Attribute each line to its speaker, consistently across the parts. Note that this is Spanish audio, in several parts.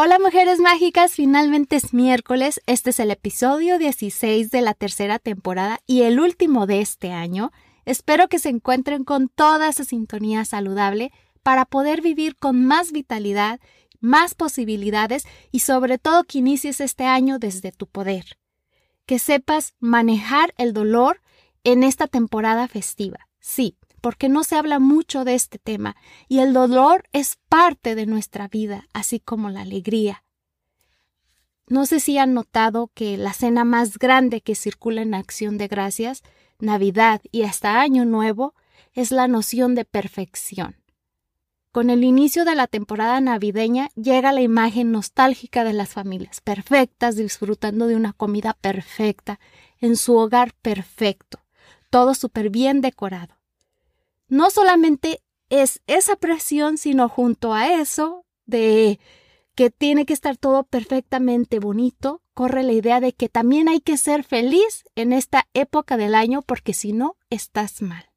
Speaker 1: Hola mujeres mágicas, finalmente es miércoles, este es el episodio 16 de la tercera temporada y el último de este año. Espero que se encuentren con toda esa sintonía saludable para poder vivir con más vitalidad, más posibilidades y sobre todo que inicies este año desde tu poder. Que sepas manejar el dolor en esta temporada festiva. Sí, porque no se habla mucho de este tema y el dolor es parte de nuestra vida, así como la alegría. No sé si han notado que la cena más grande que circula en Acción de Gracias, Navidad y hasta Año Nuevo es la noción de perfección. Con el inicio de la temporada navideña llega la imagen nostálgica de las familias perfectas disfrutando de una comida perfecta, en su hogar perfecto, todo súper bien decorado no solamente es esa presión, sino junto a eso de que tiene que estar todo perfectamente bonito, corre la idea de que también hay que ser feliz en esta época del año porque si no, estás mal.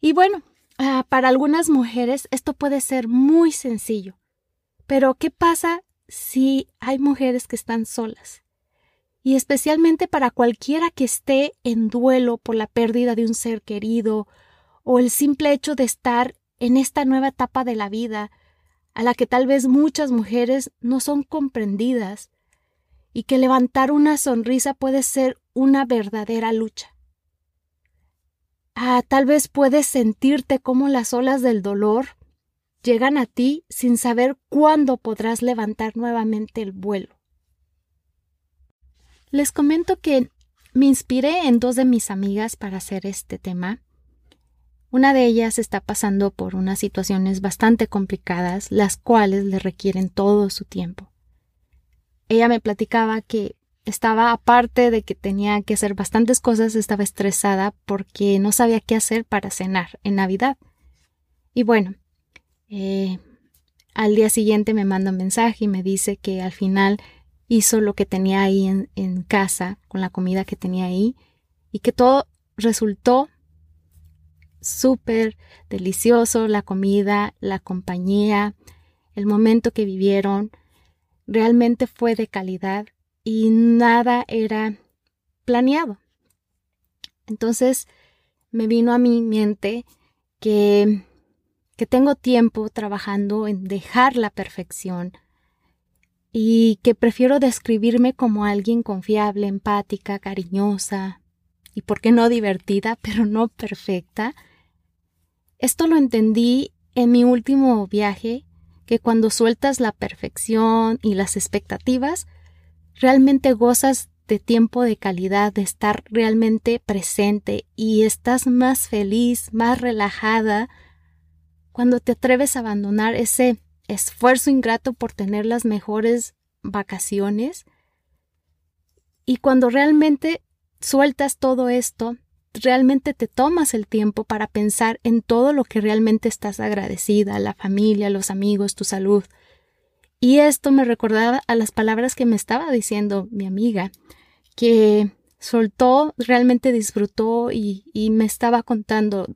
Speaker 1: Y bueno, ah, para algunas mujeres esto puede ser muy sencillo, pero ¿qué pasa si hay mujeres que están solas? Y especialmente para cualquiera que esté en duelo por la pérdida de un ser querido o el simple hecho de estar en esta nueva etapa de la vida a la que tal vez muchas mujeres no son comprendidas y que levantar una sonrisa puede ser una verdadera lucha. Ah, tal vez puedes sentirte como las olas del dolor llegan a ti sin saber cuándo podrás levantar nuevamente el vuelo. Les comento que me inspiré en dos de mis amigas para hacer este tema. Una de ellas está pasando por unas situaciones bastante complicadas, las cuales le requieren todo su tiempo. Ella me platicaba que estaba aparte de que tenía que hacer bastantes cosas, estaba estresada porque no sabía qué hacer para cenar en Navidad. Y bueno, eh, al día siguiente me manda un mensaje y me dice que al final hizo lo que tenía ahí en, casa, con la comida que tenía ahí, y que todo resultó súper delicioso, la comida, la compañía, el momento que vivieron, realmente fue de calidad y nada era planeado. Entonces me vino a mi mente que, que tengo tiempo trabajando en dejar la perfección, y que prefiero describirme como alguien confiable, empática, cariñosa y, por qué no, divertida, pero no perfecta. Esto lo entendí en mi último viaje, que cuando sueltas la perfección y las expectativas, realmente gozas de tiempo de calidad, de estar realmente presente y estás más feliz, más relajada, cuando te atreves a abandonar ese esfuerzo ingrato por tener las mejores vacaciones. Y cuando realmente sueltas todo esto, realmente te tomas el tiempo para pensar en todo lo que realmente estás agradecida, la familia, los amigos, tu salud. Y esto me recordaba a las palabras que me estaba diciendo mi amiga, que soltó, realmente disfrutó y, y me estaba contando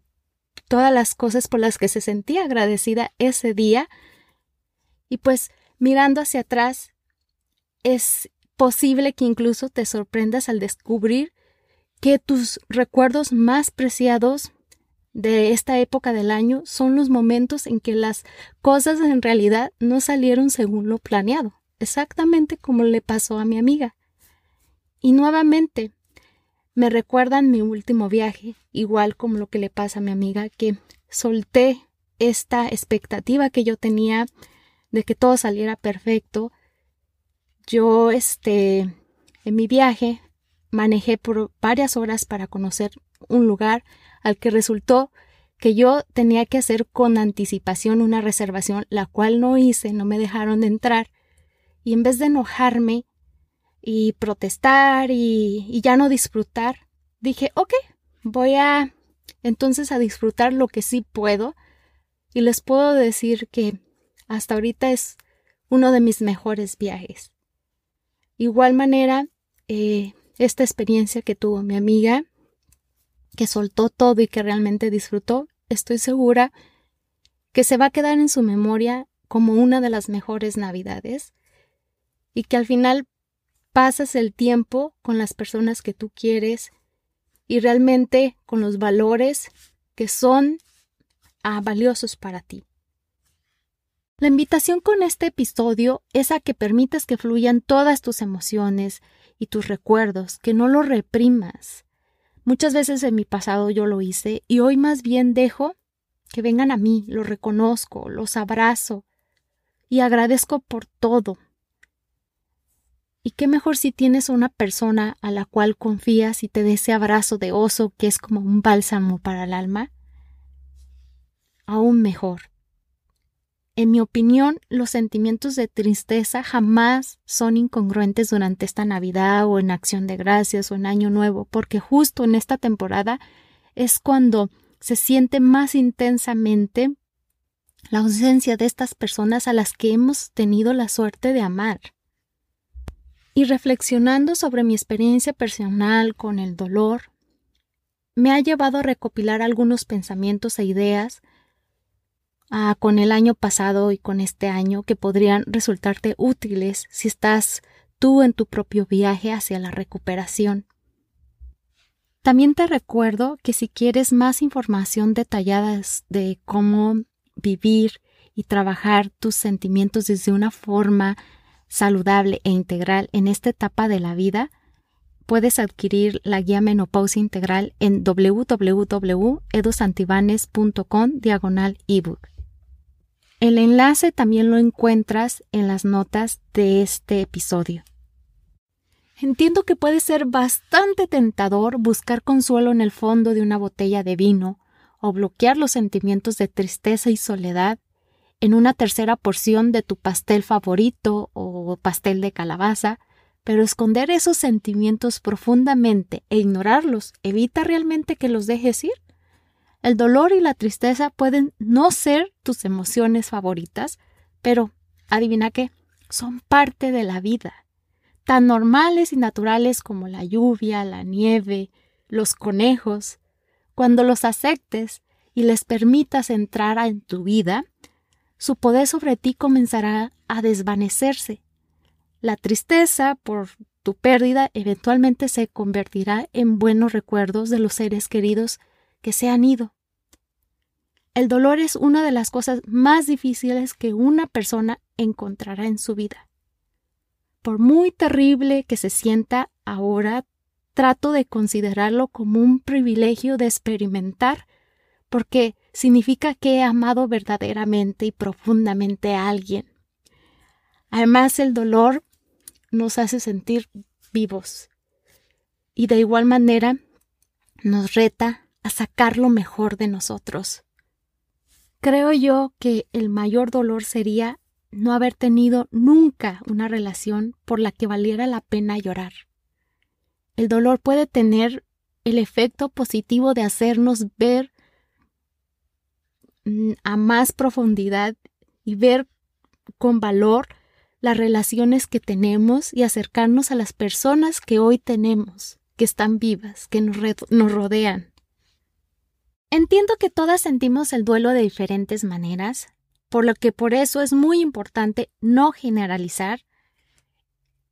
Speaker 1: todas las cosas por las que se sentía agradecida ese día y pues mirando hacia atrás, es posible que incluso te sorprendas al descubrir que tus recuerdos más preciados de esta época del año son los momentos en que las cosas en realidad no salieron según lo planeado, exactamente como le pasó a mi amiga. Y nuevamente, me recuerdan mi último viaje, igual como lo que le pasa a mi amiga, que solté esta expectativa que yo tenía de que todo saliera perfecto. Yo, este, en mi viaje manejé por varias horas para conocer un lugar al que resultó que yo tenía que hacer con anticipación una reservación, la cual no hice, no me dejaron de entrar. Y en vez de enojarme y protestar y, y ya no disfrutar, dije, ok, voy a entonces a disfrutar lo que sí puedo. Y les puedo decir que hasta ahorita es uno de mis mejores viajes. Igual manera, eh, esta experiencia que tuvo mi amiga, que soltó todo y que realmente disfrutó, estoy segura que se va a quedar en su memoria como una de las mejores navidades y que al final pasas el tiempo con las personas que tú quieres y realmente con los valores que son ah, valiosos para ti. La invitación con este episodio es a que permitas que fluyan todas tus emociones y tus recuerdos, que no los reprimas. Muchas veces en mi pasado yo lo hice y hoy más bien dejo que vengan a mí, los reconozco, los abrazo y agradezco por todo. Y qué mejor si tienes una persona a la cual confías y te dé ese abrazo de oso que es como un bálsamo para el alma. Aún mejor. En mi opinión, los sentimientos de tristeza jamás son incongruentes durante esta Navidad o en Acción de Gracias o en Año Nuevo, porque justo en esta temporada es cuando se siente más intensamente la ausencia de estas personas a las que hemos tenido la suerte de amar. Y reflexionando sobre mi experiencia personal con el dolor, me ha llevado a recopilar algunos pensamientos e ideas Con el año pasado y con este año que podrían resultarte útiles si estás tú en tu propio viaje hacia la recuperación. También te recuerdo que si quieres más información detallada de cómo vivir y trabajar tus sentimientos desde una forma saludable e integral en esta etapa de la vida, puedes adquirir la guía menopausia integral en www.edusantibanes.com diagonal ebook. El enlace también lo encuentras en las notas de este episodio. Entiendo que puede ser bastante tentador buscar consuelo en el fondo de una botella de vino o bloquear los sentimientos de tristeza y soledad en una tercera porción de tu pastel favorito o pastel de calabaza, pero esconder esos sentimientos profundamente e ignorarlos evita realmente que los dejes ir. El dolor y la tristeza pueden no ser tus emociones favoritas, pero adivina qué, son parte de la vida, tan normales y naturales como la lluvia, la nieve, los conejos. Cuando los aceptes y les permitas entrar en tu vida, su poder sobre ti comenzará a desvanecerse. La tristeza por tu pérdida eventualmente se convertirá en buenos recuerdos de los seres queridos que se han ido. El dolor es una de las cosas más difíciles que una persona encontrará en su vida. Por muy terrible que se sienta ahora, trato de considerarlo como un privilegio de experimentar, porque significa que he amado verdaderamente y profundamente a alguien. Además, el dolor nos hace sentir vivos y de igual manera nos reta a sacar lo mejor de nosotros. Creo yo que el mayor dolor sería no haber tenido nunca una relación por la que valiera la pena llorar. El dolor puede tener el efecto positivo de hacernos ver mm, a más profundidad y ver con valor las relaciones que tenemos y acercarnos a las personas que hoy tenemos, que están vivas, que nos, nos rodean. Entiendo que todas sentimos el duelo de diferentes maneras, por lo que por eso es muy importante no generalizar.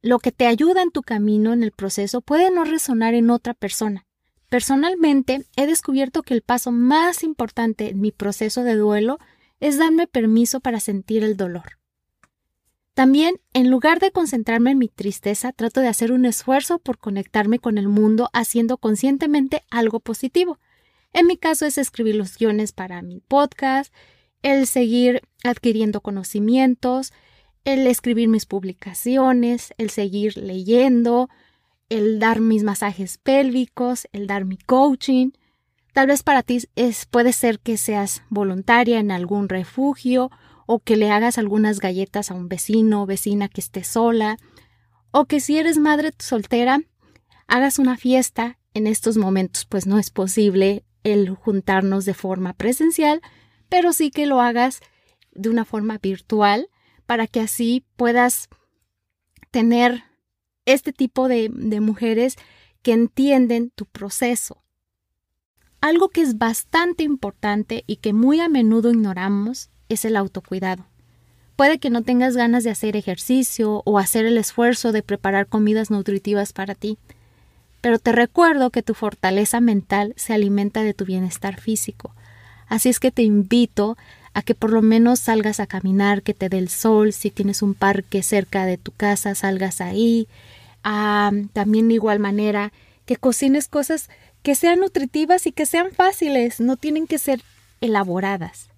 Speaker 1: Lo que te ayuda en tu camino en el proceso puede no resonar en otra persona. Personalmente, he descubierto que el paso más importante en mi proceso de duelo es darme permiso para sentir el dolor. También, en lugar de concentrarme en mi tristeza, trato de hacer un esfuerzo por conectarme con el mundo haciendo conscientemente algo positivo. En mi caso es escribir los guiones para mi podcast, el seguir adquiriendo conocimientos, el escribir mis publicaciones, el seguir leyendo, el dar mis masajes pélvicos, el dar mi coaching. Tal vez para ti es, puede ser que seas voluntaria en algún refugio o que le hagas algunas galletas a un vecino o vecina que esté sola o que si eres madre soltera hagas una fiesta. En estos momentos pues no es posible el juntarnos de forma presencial, pero sí que lo hagas de una forma virtual para que así puedas tener este tipo de, de mujeres que entienden tu proceso. Algo que es bastante importante y que muy a menudo ignoramos es el autocuidado. Puede que no tengas ganas de hacer ejercicio o hacer el esfuerzo de preparar comidas nutritivas para ti, pero te recuerdo que tu fortaleza mental se alimenta de tu bienestar físico. Así es que te invito a que por lo menos salgas a caminar, que te dé el sol, si tienes un parque cerca de tu casa, salgas ahí. Ah, también de igual manera, que cocines cosas que sean nutritivas y que sean fáciles, no tienen que ser elaboradas.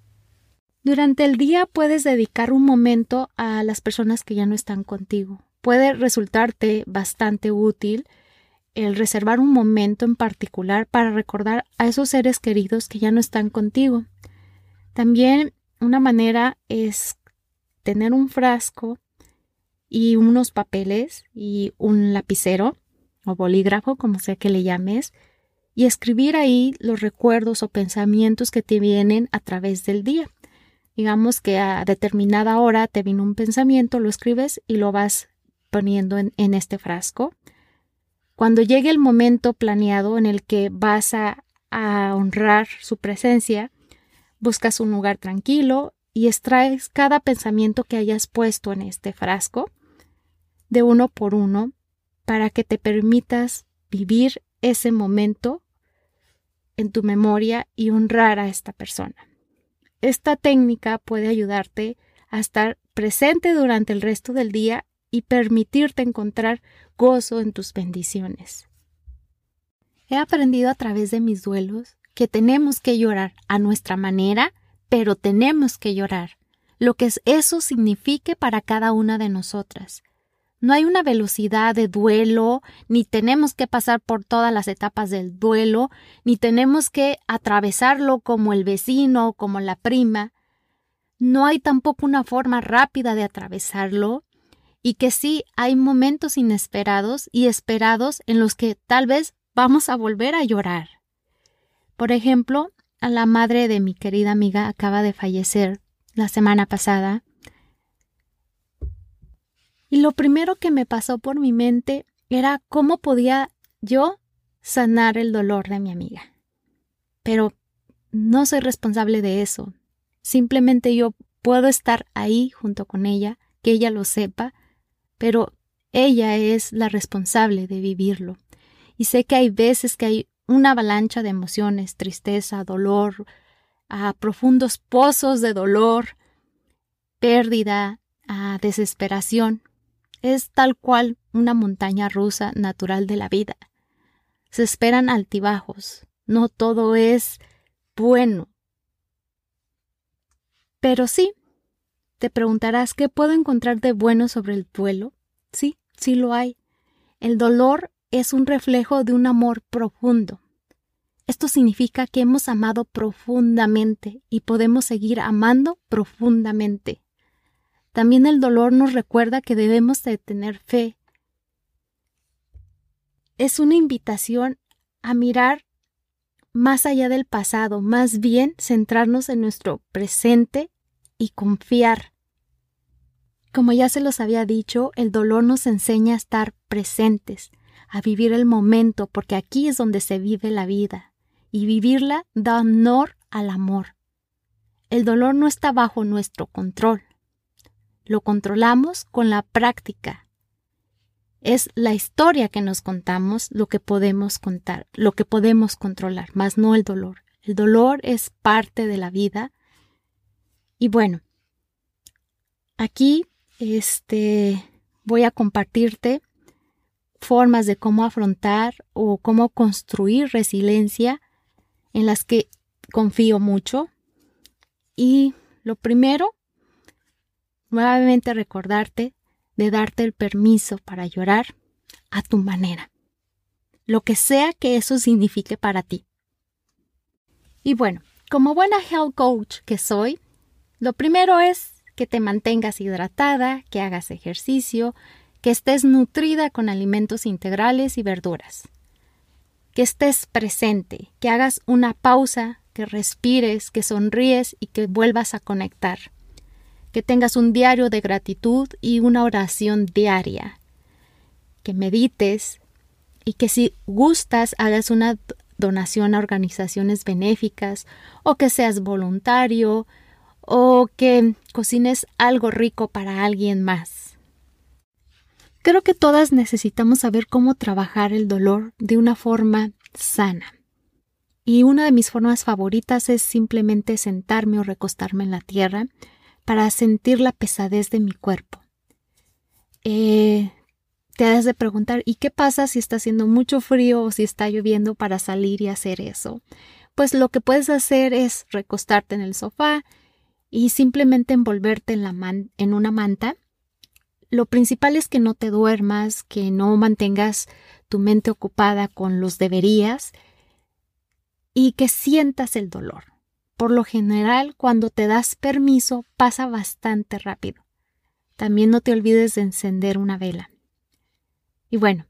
Speaker 1: Durante el día puedes dedicar un momento a las personas que ya no están contigo. Puede resultarte bastante útil el reservar un momento en particular para recordar a esos seres queridos que ya no están contigo. También una manera es tener un frasco y unos papeles y un lapicero o bolígrafo, como sea que le llames, y escribir ahí los recuerdos o pensamientos que te vienen a través del día. Digamos que a determinada hora te vino un pensamiento, lo escribes y lo vas poniendo en, este frasco. Cuando llegue el momento planeado en el que vas a, a honrar su presencia, buscas un lugar tranquilo y extraes cada pensamiento que hayas puesto en este frasco de uno por uno para que te permitas vivir ese momento en tu memoria y honrar a esta persona. Esta técnica puede ayudarte a estar presente durante el resto del día y permitirte encontrar gozo en tus bendiciones. He aprendido a través de mis duelos que tenemos que llorar a nuestra manera, pero tenemos que llorar, lo que eso signifique para cada una de nosotras. No hay una velocidad de duelo, ni tenemos que pasar por todas las etapas del duelo, ni tenemos que atravesarlo como el vecino, como la prima. No hay tampoco una forma rápida de atravesarlo, y que sí hay momentos inesperados y esperados en los que tal vez vamos a volver a llorar. Por ejemplo, a la madre de mi querida amiga acaba de fallecer la semana pasada y lo primero que me pasó por mi mente era cómo podía yo sanar el dolor de mi amiga. Pero no soy responsable de eso. Simplemente yo puedo estar ahí junto con ella, que ella lo sepa, pero ella es la responsable de vivirlo. Y sé que hay veces que hay una avalancha de emociones, tristeza, dolor, a profundos pozos de dolor, pérdida, a desesperación es tal cual una montaña rusa natural de la vida. Se esperan altibajos, no todo es bueno. Pero sí, te preguntarás qué puedo encontrar de bueno sobre el duelo. Sí, sí lo hay. El dolor es un reflejo de un amor profundo. Esto significa que hemos amado profundamente y podemos seguir amando profundamente. También el dolor nos recuerda que debemos de tener fe. Es una invitación a mirar más allá del pasado, más bien centrarnos en nuestro presente y confiar. Como ya se los había dicho, el dolor nos enseña a estar presentes, a vivir el momento, porque aquí es donde se vive la vida, y vivirla da honor al amor. El dolor no está bajo nuestro control, lo controlamos con la práctica. Es la historia que nos contamos lo que podemos contar, lo que podemos controlar, más no el dolor. El dolor es parte de la vida. Y bueno, aquí este voy a compartirte formas de cómo afrontar o cómo construir resiliencia en las que confío mucho. Y lo primero nuevamente recordarte de darte el permiso para llorar a tu manera, lo que sea que eso signifique para ti. Y bueno, como buena health coach que soy, lo primero es que te mantengas hidratada, que hagas ejercicio, que estés nutrida con alimentos integrales y verduras, que estés presente, que hagas una pausa, que respires, que sonríes y que vuelvas a conectar, que tengas un diario de gratitud y una oración diaria, que medites y que si gustas hagas una donación a organizaciones benéficas o que seas voluntario o que cocines algo rico para alguien más. Creo que todas necesitamos saber cómo trabajar el dolor de una forma sana. Y una de mis formas favoritas es simplemente sentarme o recostarme en la tierra para sentir la pesadez de mi cuerpo. Eh, te has de preguntar, ¿y qué pasa si está haciendo mucho frío o si está lloviendo para salir y hacer eso? Pues lo que puedes hacer es recostarte en el sofá y simplemente envolverte en, en una manta. Lo principal es que no te duermas, que no mantengas tu mente ocupada con los deberías y que sientas el dolor. Por lo general, cuando te das permiso, pasa bastante rápido. También no te olvides de encender una vela. Y bueno,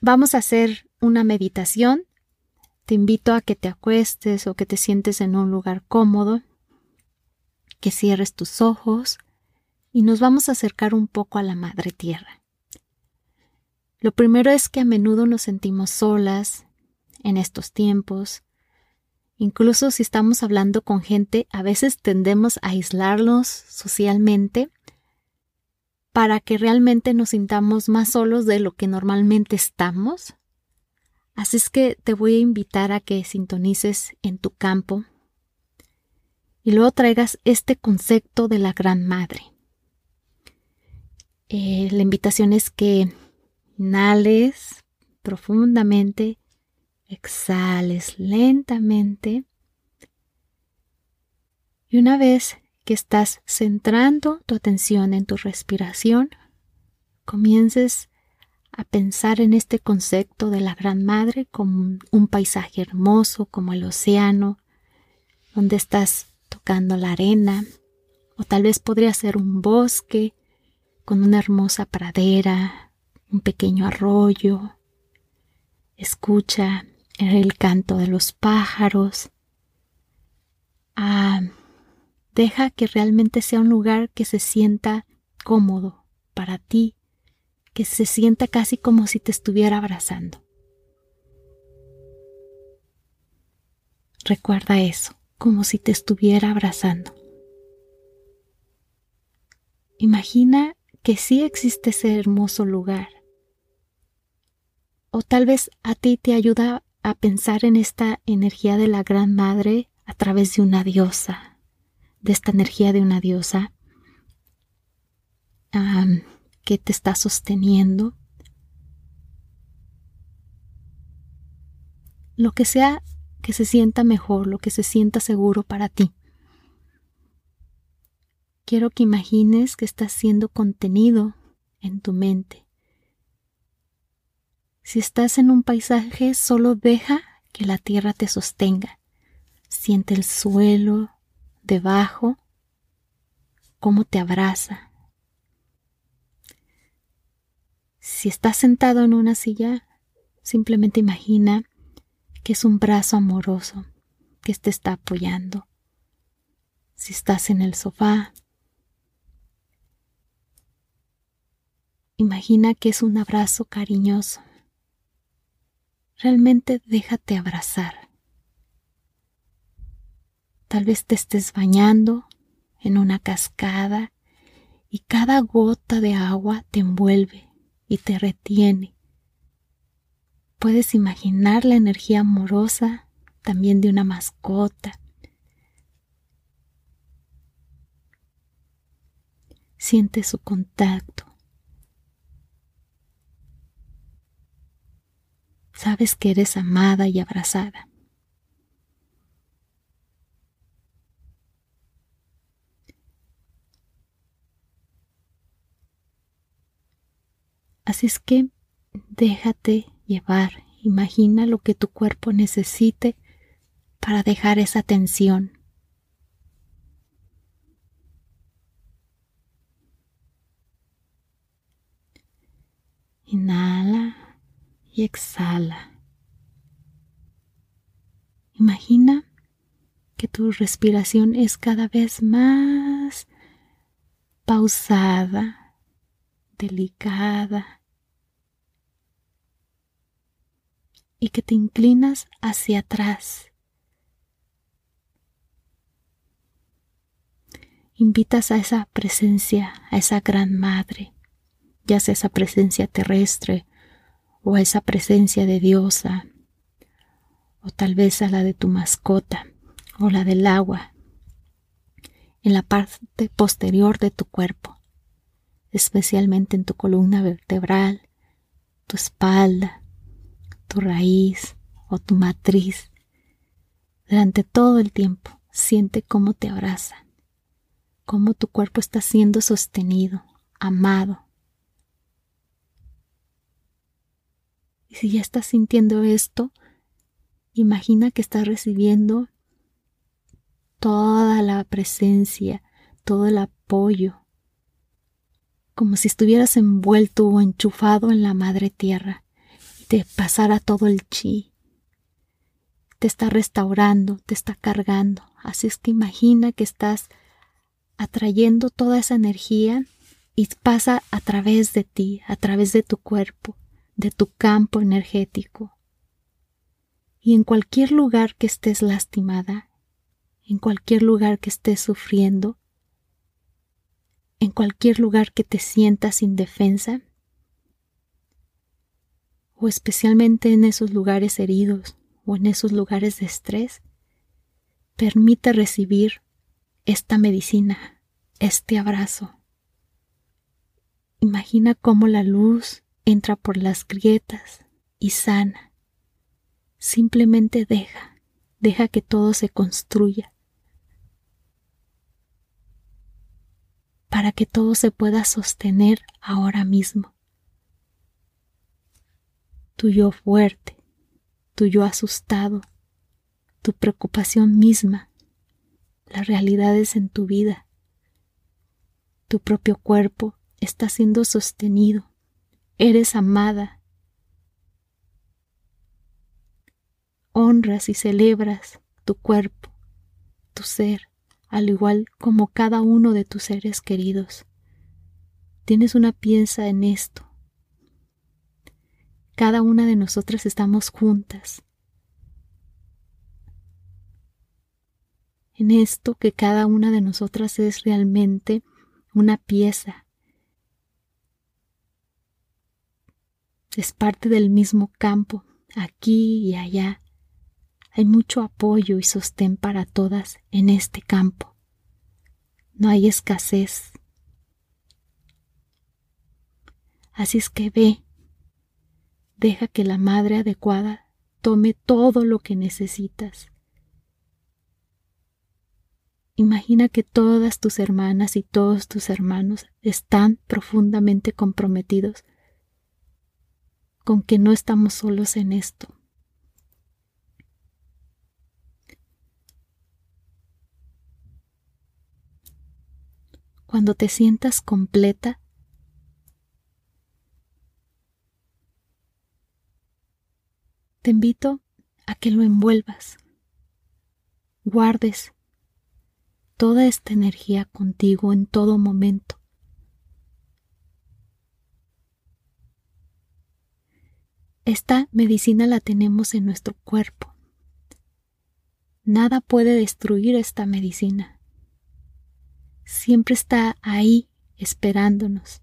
Speaker 1: vamos a hacer una meditación. Te invito a que te acuestes o que te sientes en un lugar cómodo, que cierres tus ojos y nos vamos a acercar un poco a la Madre Tierra. Lo primero es que a menudo nos sentimos solas en estos tiempos. Incluso si estamos hablando con gente, a veces tendemos a aislarnos socialmente para que realmente nos sintamos más solos de lo que normalmente estamos. Así es que te voy a invitar a que sintonices en tu campo y luego traigas este concepto de la Gran Madre. Eh, la invitación es que inhales profundamente, exhales lentamente y una vez que estás centrando tu atención en tu respiración, comiences a pensar en este concepto de la Gran Madre como un paisaje hermoso como el océano, donde estás tocando la arena, o tal vez podría ser un bosque con una hermosa pradera, un pequeño arroyo. Escucha el canto de los pájaros. Ah, Deja que realmente sea un lugar que se sienta cómodo para ti, que se sienta casi como si te estuviera abrazando. Recuerda eso, como si te estuviera abrazando. Imagina que sí existe ese hermoso lugar. O tal vez a ti te ayuda a pensar en esta energía de la Gran Madre a través de una diosa, de esta energía de una diosa que te está sosteniendo. Lo que sea que se sienta mejor, lo que se sienta seguro para ti. Quiero que imagines que estás siendo contenido en tu mente. Si estás en un paisaje, solo deja que la tierra te sostenga. Siente el suelo, debajo, cómo te abraza. Si estás sentado en una silla, simplemente imagina que es un brazo amoroso que te está apoyando. Si estás en el sofá, imagina que es un abrazo cariñoso. Realmente déjate abrazar. Tal vez te estés bañando en una cascada y cada gota de agua te envuelve y te retiene. Puedes imaginar la energía amorosa también de una mascota. Siente su contacto. Sabes que eres amada y abrazada. Así es que déjate llevar, imagina lo que tu cuerpo necesite para dejar esa tensión. Inhala y exhala. Imagina que tu respiración es cada vez más pausada, delicada, y que te inclinas hacia atrás. Invitas a esa presencia, a esa gran madre, ya sea esa presencia terrestre o a esa presencia de diosa, o tal vez a la de tu mascota o la del agua, en la parte posterior de tu cuerpo, especialmente en tu columna vertebral, tu espalda, tu raíz o tu matriz. Durante todo el tiempo siente cómo te abrazan, cómo tu cuerpo está siendo sostenido, amado. Y si ya estás sintiendo esto, imagina que estás recibiendo toda la presencia, todo el apoyo, como si estuvieras envuelto o enchufado en la madre tierra te pasara todo el chi. Te está restaurando, te está cargando. Así es que imagina que estás atrayendo toda esa energía y pasa a través de ti, a través de tu cuerpo, de tu campo energético. Y en cualquier lugar que estés lastimada, en cualquier lugar que estés sufriendo, en cualquier lugar que te sientas indefensa, o especialmente en esos lugares heridos o en esos lugares de estrés, permite recibir esta medicina, este abrazo. Imagina cómo la luz entra por las grietas y sana. Simplemente deja, deja que todo se construya. para que todo se pueda sostener ahora mismo tu yo fuerte, tu yo asustado, tu preocupación misma, las realidades en tu vida. Tu propio cuerpo está siendo sostenido, eres amada. Honras y celebras tu cuerpo, tu ser, al igual como cada uno de tus seres queridos. Tienes una pieza en esto, cada una de nosotras estamos juntas. En esto que cada una de nosotras es realmente una pieza. Es parte del mismo campo, aquí y allá. Hay mucho apoyo y sostén para todas en este campo. No hay escasez. Así es que ve Deja que la madre adecuada tome todo lo que necesitas. Imagina que todas tus hermanas y todos tus hermanos están profundamente comprometidos con que no estamos solos en esto. Cuando te sientas completa, te invito a que lo envuelvas, guardes toda esta energía contigo en todo momento. Esta medicina la tenemos en nuestro cuerpo. Nada puede destruir esta medicina. Siempre está ahí esperándonos,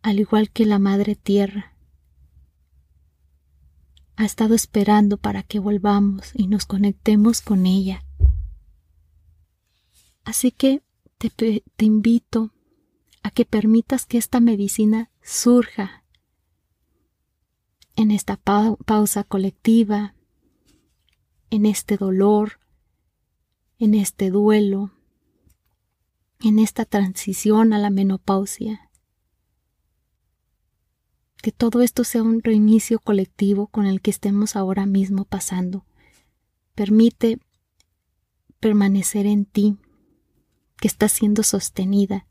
Speaker 1: al igual que la Madre Tierra ha estado esperando para que volvamos y nos conectemos con ella. Así que te, invito a que permitas que esta medicina surja en esta pausa colectiva, en este dolor, en este duelo, en esta transición a la menopausia que todo esto sea un reinicio colectivo con el que estemos ahora mismo pasando, Permite permanecer en ti, que estás siendo sostenida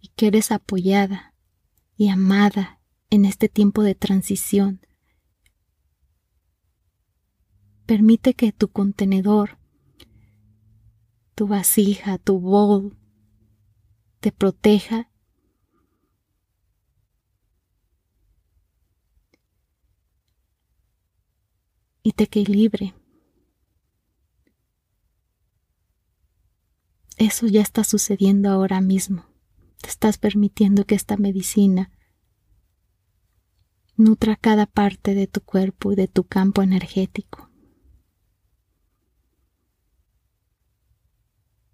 Speaker 1: y que eres apoyada y amada en este tiempo de transición. Permite que tu contenedor, tu vasija, tu bowl, te proteja y te equilibre. Eso ya está sucediendo ahora mismo. Te estás permitiendo que esta medicina nutra cada parte de tu cuerpo y de tu campo energético.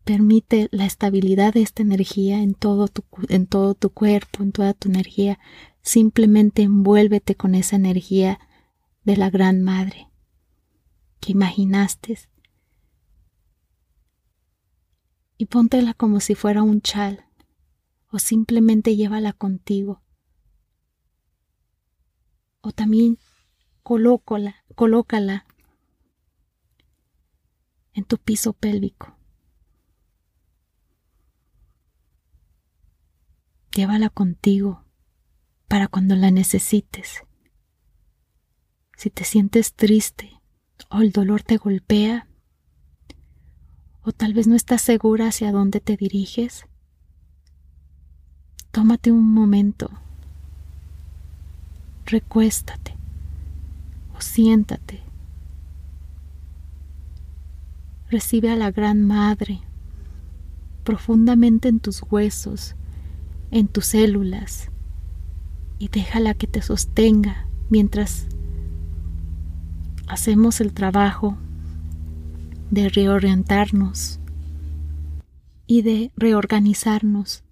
Speaker 1: Permite la estabilidad de esta energía en todo, tu, en todo tu cuerpo, en toda tu energía. Simplemente envuélvete con esa energía de la Gran Madre que imaginaste y póntela como si fuera un chal o simplemente llévala contigo. O también colócala, colócala en tu piso pélvico. Llévala contigo para cuando la necesites. Si te sientes triste o el dolor te golpea, o tal vez no estás segura hacia dónde te diriges, tómate un momento, recuéstate o siéntate. Recibe a la Gran Madre profundamente en tus huesos, en tus células, y déjala que te sostenga mientras hacemos el trabajo de reorientarnos y de reorganizarnos,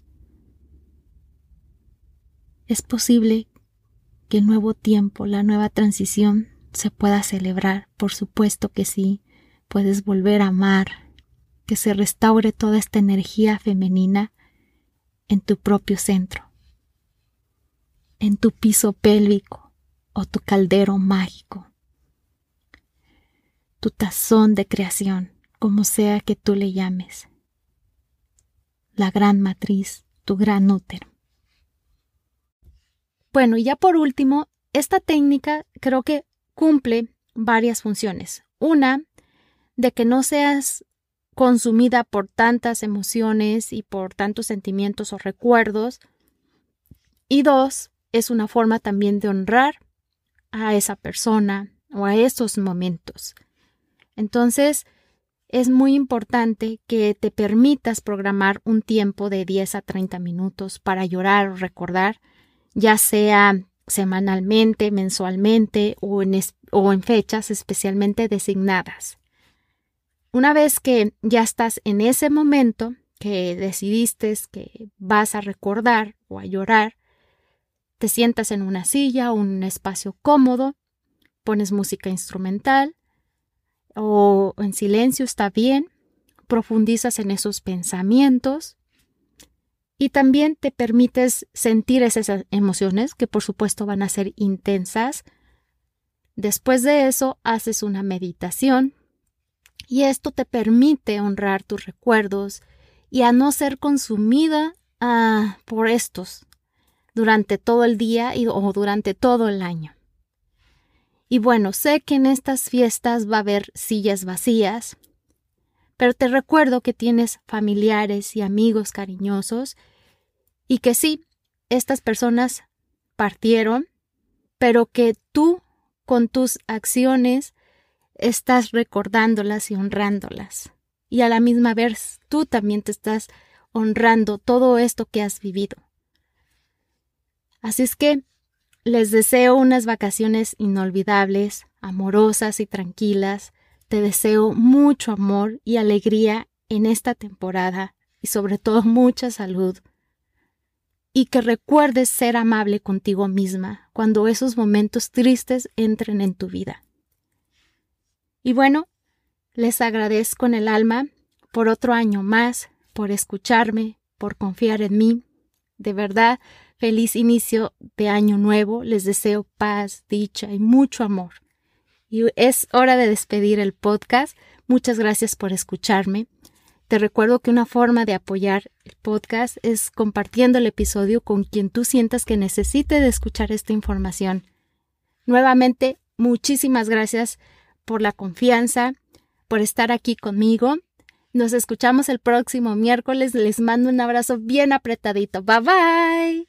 Speaker 1: es posible que el nuevo tiempo, la nueva transición se pueda celebrar, por supuesto que sí, puedes volver a amar, que se restaure toda esta energía femenina en tu propio centro, en tu piso pélvico o tu caldero mágico tu tazón de creación, como sea que tú le llames. La gran matriz, tu gran útero. Bueno, y ya por último, esta técnica creo que cumple varias funciones. Una, de que no seas consumida por tantas emociones y por tantos sentimientos o recuerdos. Y dos, es una forma también de honrar a esa persona o a esos momentos. Entonces, es muy importante que te permitas programar un tiempo de 10 a 30 minutos para llorar o recordar, ya sea semanalmente, mensualmente o en, fechas especialmente designadas. Una vez que ya estás en ese momento que decidiste que vas a recordar o a llorar, te sientas en una silla o un espacio cómodo, pones música instrumental o en silencio está bien, profundizas en esos pensamientos y también te permites sentir esas emociones que por supuesto van a ser intensas. Después de eso haces una meditación y esto te permite honrar tus recuerdos y a no ser consumida ah, por estos durante todo el día o durante todo el año. Y bueno, sé que en estas fiestas va a haber sillas vacías, pero te recuerdo que tienes familiares y amigos cariñosos y que sí, estas personas partieron, pero que tú con tus acciones estás recordándolas y honrándolas. Y a la misma vez tú también te estás honrando todo esto que has vivido. Así es que les deseo unas vacaciones inolvidables, amorosas y tranquilas. Te deseo mucho amor y alegría en esta temporada y sobre todo mucha salud. Y que recuerdes ser amable contigo misma cuando esos momentos tristes entren en tu vida. Y bueno, les agradezco en el alma por otro año más, por escucharme, por confiar en mí. De verdad, Feliz inicio de año nuevo. Les deseo paz, dicha y mucho amor. y es hora de despedir el podcast. Muchas gracias por escucharme. Te recuerdo que una forma de apoyar el podcast es compartiendo el episodio con quien tú sientas que necesite de escuchar esta información. Nuevamente, muchísimas gracias por la confianza, por estar aquí conmigo. Nos escuchamos el próximo miércoles. Les mando un abrazo bien apretadito. Bye bye.